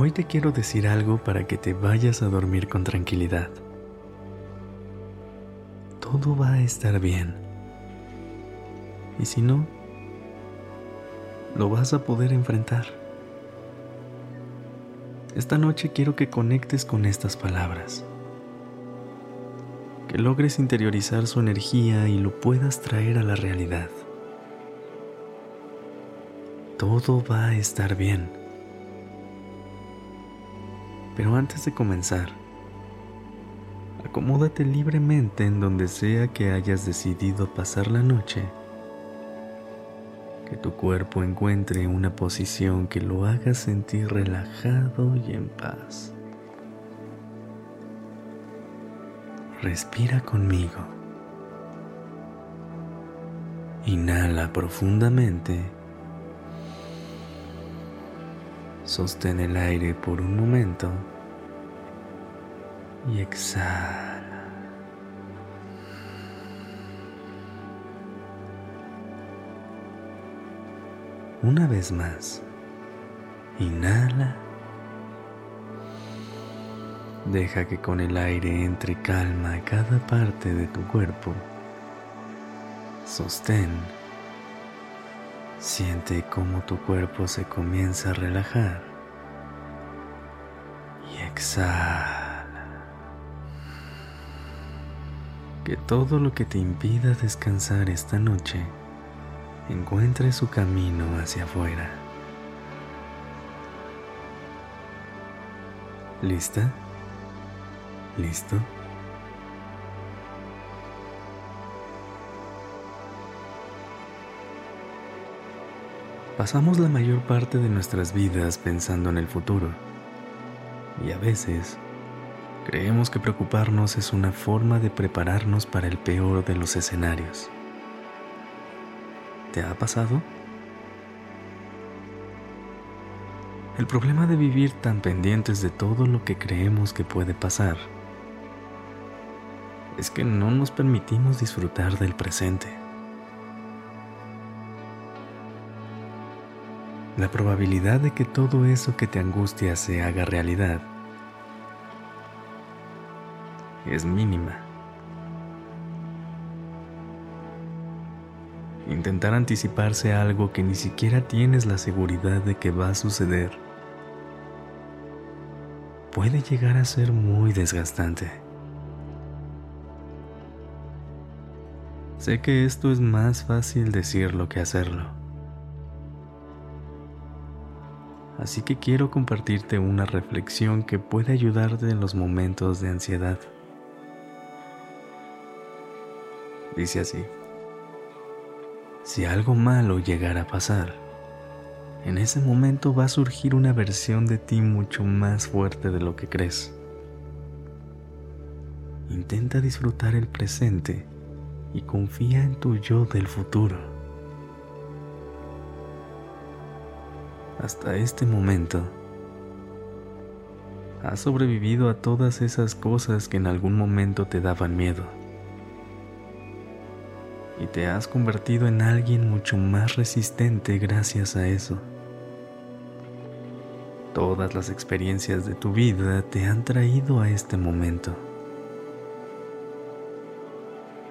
Hoy te quiero decir algo para que te vayas a dormir con tranquilidad. Todo va a estar bien. Y si no, lo vas a poder enfrentar. Esta noche quiero que conectes con estas palabras, que logres interiorizar su energía y lo puedas traer a la realidad. Todo va a estar bien. Pero antes de comenzar, acomódate libremente en donde sea que hayas decidido pasar la noche. Que tu cuerpo encuentre una posición que lo haga sentir relajado y en paz. Respira conmigo. Inhala profundamente. Sostén el aire por un momento y exhala. Una vez más, inhala. Deja que con el aire entre calma cada parte de tu cuerpo. Sostén Siente cómo tu cuerpo se comienza a relajar y exhala. Que todo lo que te impida descansar esta noche encuentre su camino hacia afuera. ¿Lista? ¿Listo? Pasamos la mayor parte de nuestras vidas pensando en el futuro y a veces creemos que preocuparnos es una forma de prepararnos para el peor de los escenarios. ¿Te ha pasado? El problema de vivir tan pendientes de todo lo que creemos que puede pasar es que no nos permitimos disfrutar del presente. La probabilidad de que todo eso que te angustia se haga realidad es mínima. Intentar anticiparse a algo que ni siquiera tienes la seguridad de que va a suceder puede llegar a ser muy desgastante. Sé que esto es más fácil decirlo que hacerlo. Así que quiero compartirte una reflexión que puede ayudarte en los momentos de ansiedad. Dice así, si algo malo llegara a pasar, en ese momento va a surgir una versión de ti mucho más fuerte de lo que crees. Intenta disfrutar el presente y confía en tu yo del futuro. Hasta este momento. Has sobrevivido a todas esas cosas que en algún momento te daban miedo. Y te has convertido en alguien mucho más resistente gracias a eso. Todas las experiencias de tu vida te han traído a este momento.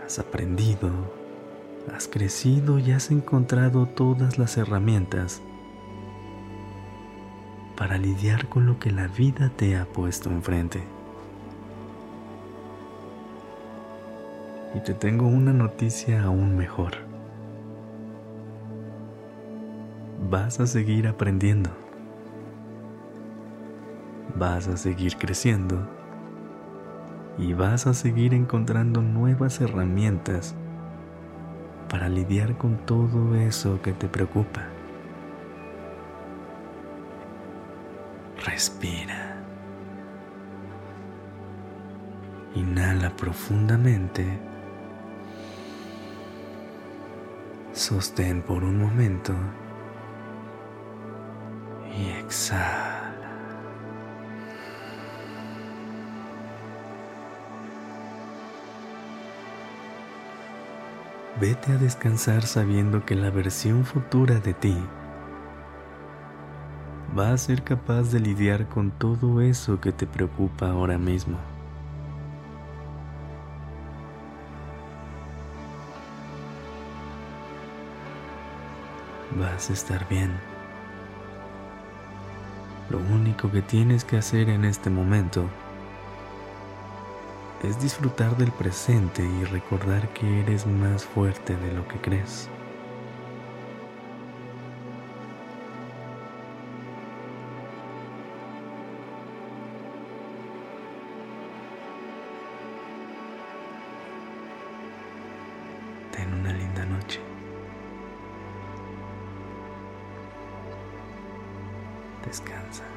Has aprendido, has crecido y has encontrado todas las herramientas para lidiar con lo que la vida te ha puesto enfrente. Y te tengo una noticia aún mejor. Vas a seguir aprendiendo. Vas a seguir creciendo. Y vas a seguir encontrando nuevas herramientas para lidiar con todo eso que te preocupa. Respira. Inhala profundamente. Sostén por un momento y exhala. Vete a descansar sabiendo que la versión futura de ti va a ser capaz de lidiar con todo eso que te preocupa ahora mismo. Vas a estar bien. Lo único que tienes que hacer en este momento es disfrutar del presente y recordar que eres más fuerte de lo que crees. Noche. Descansa.